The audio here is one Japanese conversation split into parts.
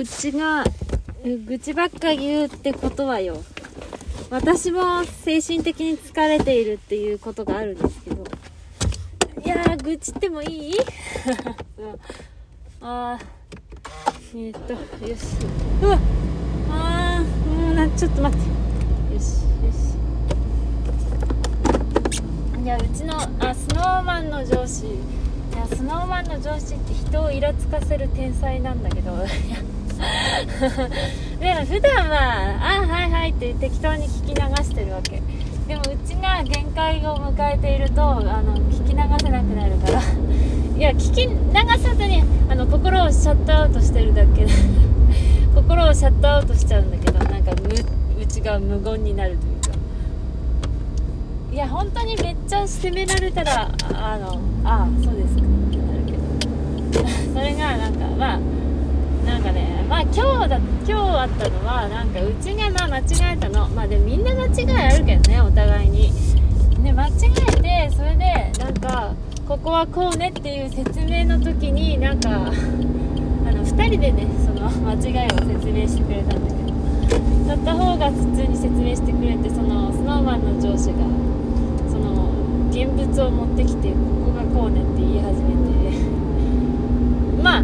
うちが愚痴ばっか言うってことはよ。私も精神的に疲れているっていうことがあるんですけど。いやー愚痴ってもいい？あーえー、っとよし。うわあーもうなちょっと待って。よしよし。いやうちのあスノーマンの上司。いやスノーマンの上司って人をイラつかせる天才なんだけど。い や でも普段は「あはいはい」って適当に聞き流してるわけ。でもうちが限界を迎えているとあの聞き流せなくなるから。いや聞き流さずにあの心をシャットアウトしてるだけ。心をシャットアウトしちゃうんだけどなんかうちが無言になるというか。いや本当にめっちゃ責められたらあのああそうですか。ってなるけど。それがなんかまあなんかねまあ今日だ今日あったのはなんかうちがまあ間違えたの。まあでもみんな間違いあるけどねお互いに。で間違えてそれでなんかここはこうねっていう説明の時になんかあの2人でねその間違いを説明してくれたんだけど。たった方が普通に説明してくれてその snowman の上司がその現物を持ってきてここがこうねって言い始めてまあ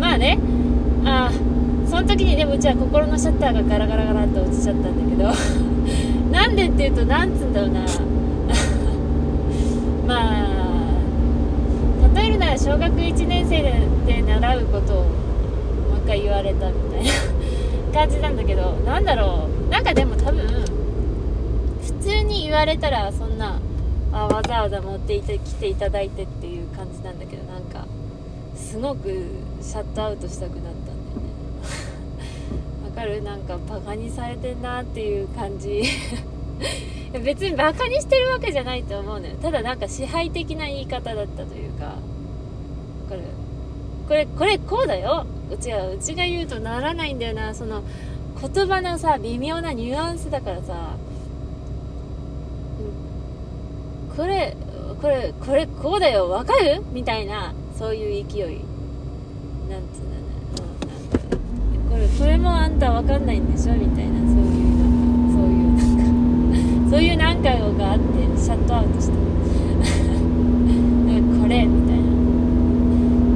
まあね。あその時にでもうちは心のシャッターがガラガラガラっと落ちちゃったんだけど。なんでっていうとなんつうんだろうな。まあ例えるなら小学1年生で習うことをもう一回言われたみたいな 感じなんだけど。なんだろう。なんかでも多分普通に言われたらそんなあわざわざ持ってきていただいてっていう感じなんだけど。なんかすごくシャットアウトしたくなったんだよね。わかる？なんかバカにされてんなっていう感じ。別にバカにしてるわけじゃないと思うのよ。ただなんか支配的な言い方だったというか。これこれこれこうだよ。うちはうちが言うとならないんだよな。その言葉のさ微妙なニュアンスだからさ。これこれこれこうだよ。わかる？みたいな。そういう勢いなんつうんだね、うん、なんかこれこれもあんたわかんないんでしょみたいなそういうなんかそういうなんかそういうなんかがあってシャットアウトしたこれみたいな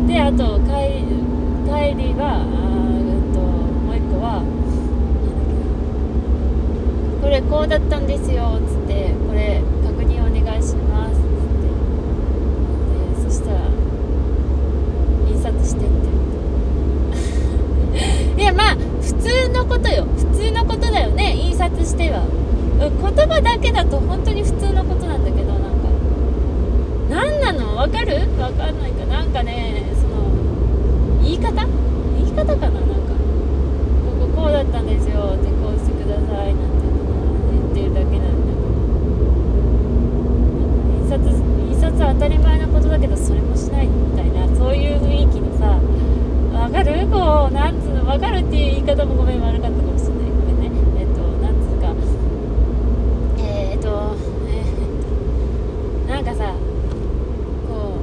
であと帰り帰りはうんともう一個はこれこうだったんですよつってこれ確認お願いしますつってでそしたら印刷してっていやまあ普通のことよ普通のことだよね印刷しては言葉だと本当に普通のことなんだけどなんか。何なの？わかる？わかんないか。なんかねその言い方？言い方かななんかこここうだったんですよってこうしてくださいなんて言ってるだけなんだ印刷印刷は当たり前なことだけどそれもしないみたいなそういう雰囲気のさわかるこうなんつうのわかるっていう言い方もごめん悪かったかもしれないごめんねえっとなんつうかえー、っと、えー、なんかさこ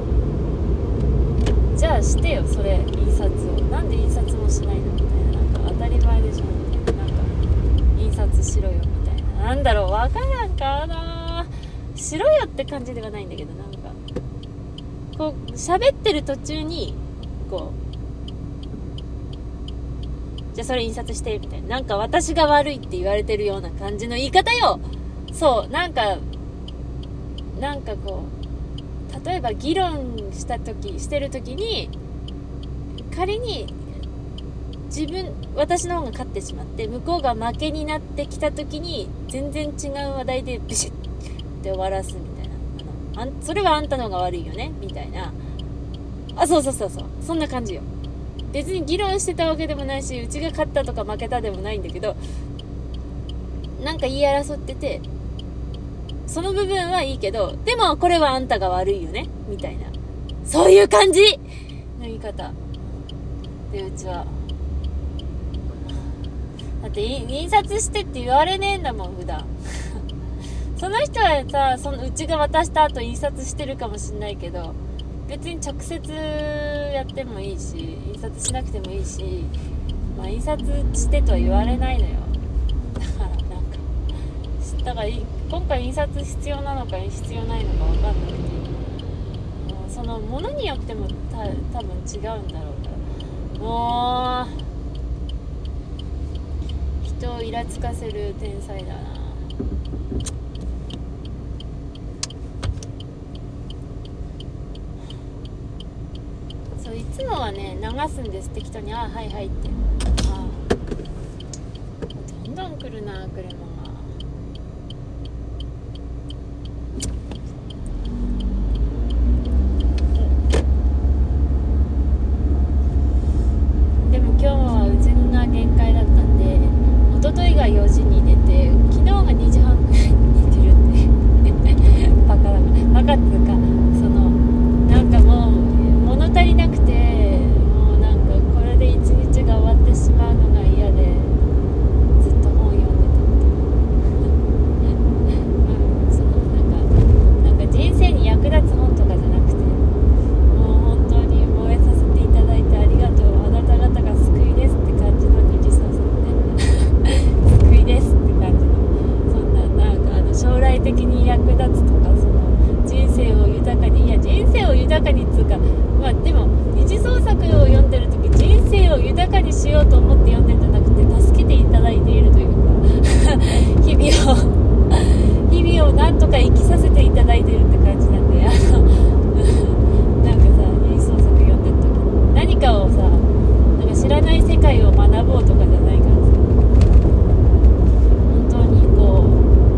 うじゃあしてよそれ印刷をなんで印刷もしないのみたいななんか当たり前でしょみたいななんかしろよみたいな。なんだろうわからんかな。しろよって感じではないんだけどなんか。こう喋ってる途中にこう。じゃあそれ印刷してみたいな。なんか私が悪いって言われてるような感じの言い方よ。そうなんかなんかこう。例えば議論した時してる時に仮に自分私の方が勝ってしまって向こうが負けになってきた時に全然違う話題でビシッって終わらすみたいな。あのあそれはあんたの方が悪いよねみたいな。あそうそうそうそう。そんな感じよ。別に議論してたわけでもないしうちが勝ったとか負けたでもないんだけどなんか言い争っててその部分はいいけどでもこれはあんたが悪いよねみたいな。そういう感じの言い方。でうちはだって印刷してって言われねえんだもん普段。その人はさそのうちが渡した後印刷してるかもしんないけど別に直接やってもいいし印刷しなくてもいいし、まあ、印刷してとは言われないのよ。だからなんかだから今回印刷必要なのか必要ないのか分かんなくてそのものによってもた多分違うんだろうから。もう人をイラつかせる天才だな。そういつもはね流すんです適当に「ああはいはい」って。ああどんどん来るな車がでも今日はうちが限界だったんで一昨日が4時に出て昨日が2時半ぐらいに寝てるんで バカだな。バカってうかそのなんかもう物足りなくてもうなんかこれで一日が終わってしまうのが嫌でずっと本読んでたうんそのなんかなんか人生に役立つ本とかじゃなくてもう本当に燃えさせていただいてありがとうあなた方が救いですって感じの二次創作ね救いですって感じのそんななんかあの将来的に役立つとかその人生を豊かにいや人生を豊かにっつうかまあでも二次創作を読んでる時人生を豊かにしようと思って読んでるんじゃなくて助けていただいているというか日々を日々をなんとか生きさせていただいてるって感じなんであのなんかさ二次創作読んでる時に何かをさなんか知らない世界を学ぼうとかじゃないからさ本当にこ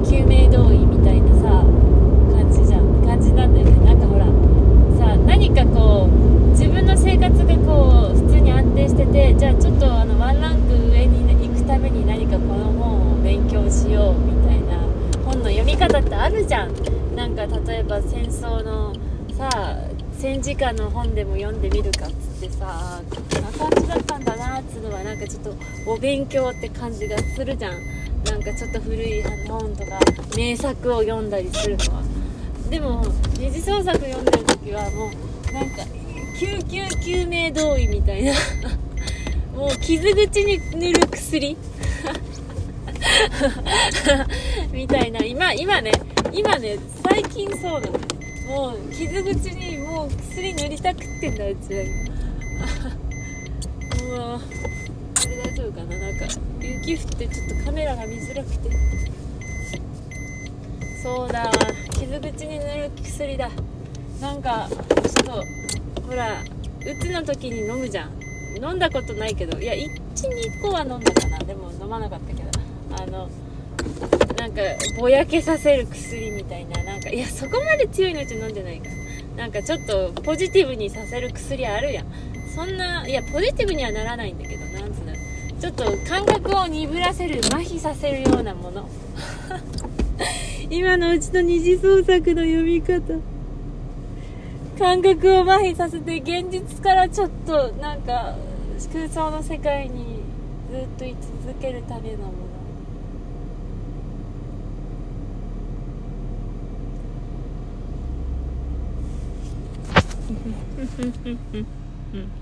う救命胴衣みたいなさ感じじゃん感じなんだよねなんかほらさ何かこう自分の生活がこう普通に安定しててじゃあちょっとあのワンランク上に行くために何かこの本を勉強しようみたいな本の読み方ってあるじゃん。なんか例えば戦争のさ戦時下の本でも読んでみるかっつってさこんな感じだったんだなっつうのはなんかちょっとお勉強って感じがするじゃん。なんかちょっと古い本とか名作を読んだりするのは。でも二次創作読んでる時はもうなんか救急救命胴衣みたいな。もう傷口に塗る薬。みたいな。今今ね今ね最近そうなの。もう傷口にもう薬塗りたくってんだうちは今。うわ。これ大丈夫かな？なんか雪降ってちょっとカメラが見づらくて。そうだ傷口に塗る薬だ。なんかちょっとほらうつの時に飲むじゃん。飲んだことないけど。いや12個は飲んだかな。でも飲まなかったけど。あのなんかぼやけさせる薬みたいななんかいやそこまで強いのうち飲んでないか。らなんかちょっとポジティブにさせる薬あるやん。そんないやポジティブにはならないんだけどなんつうの。ちょっと感覚を鈍らせる麻痺させるようなもの。今のうちの二次創作の読み方。感覚を麻痺させて現実からちょっとなんか空想の世界にずっと居続けるためのもの。フフフフフ。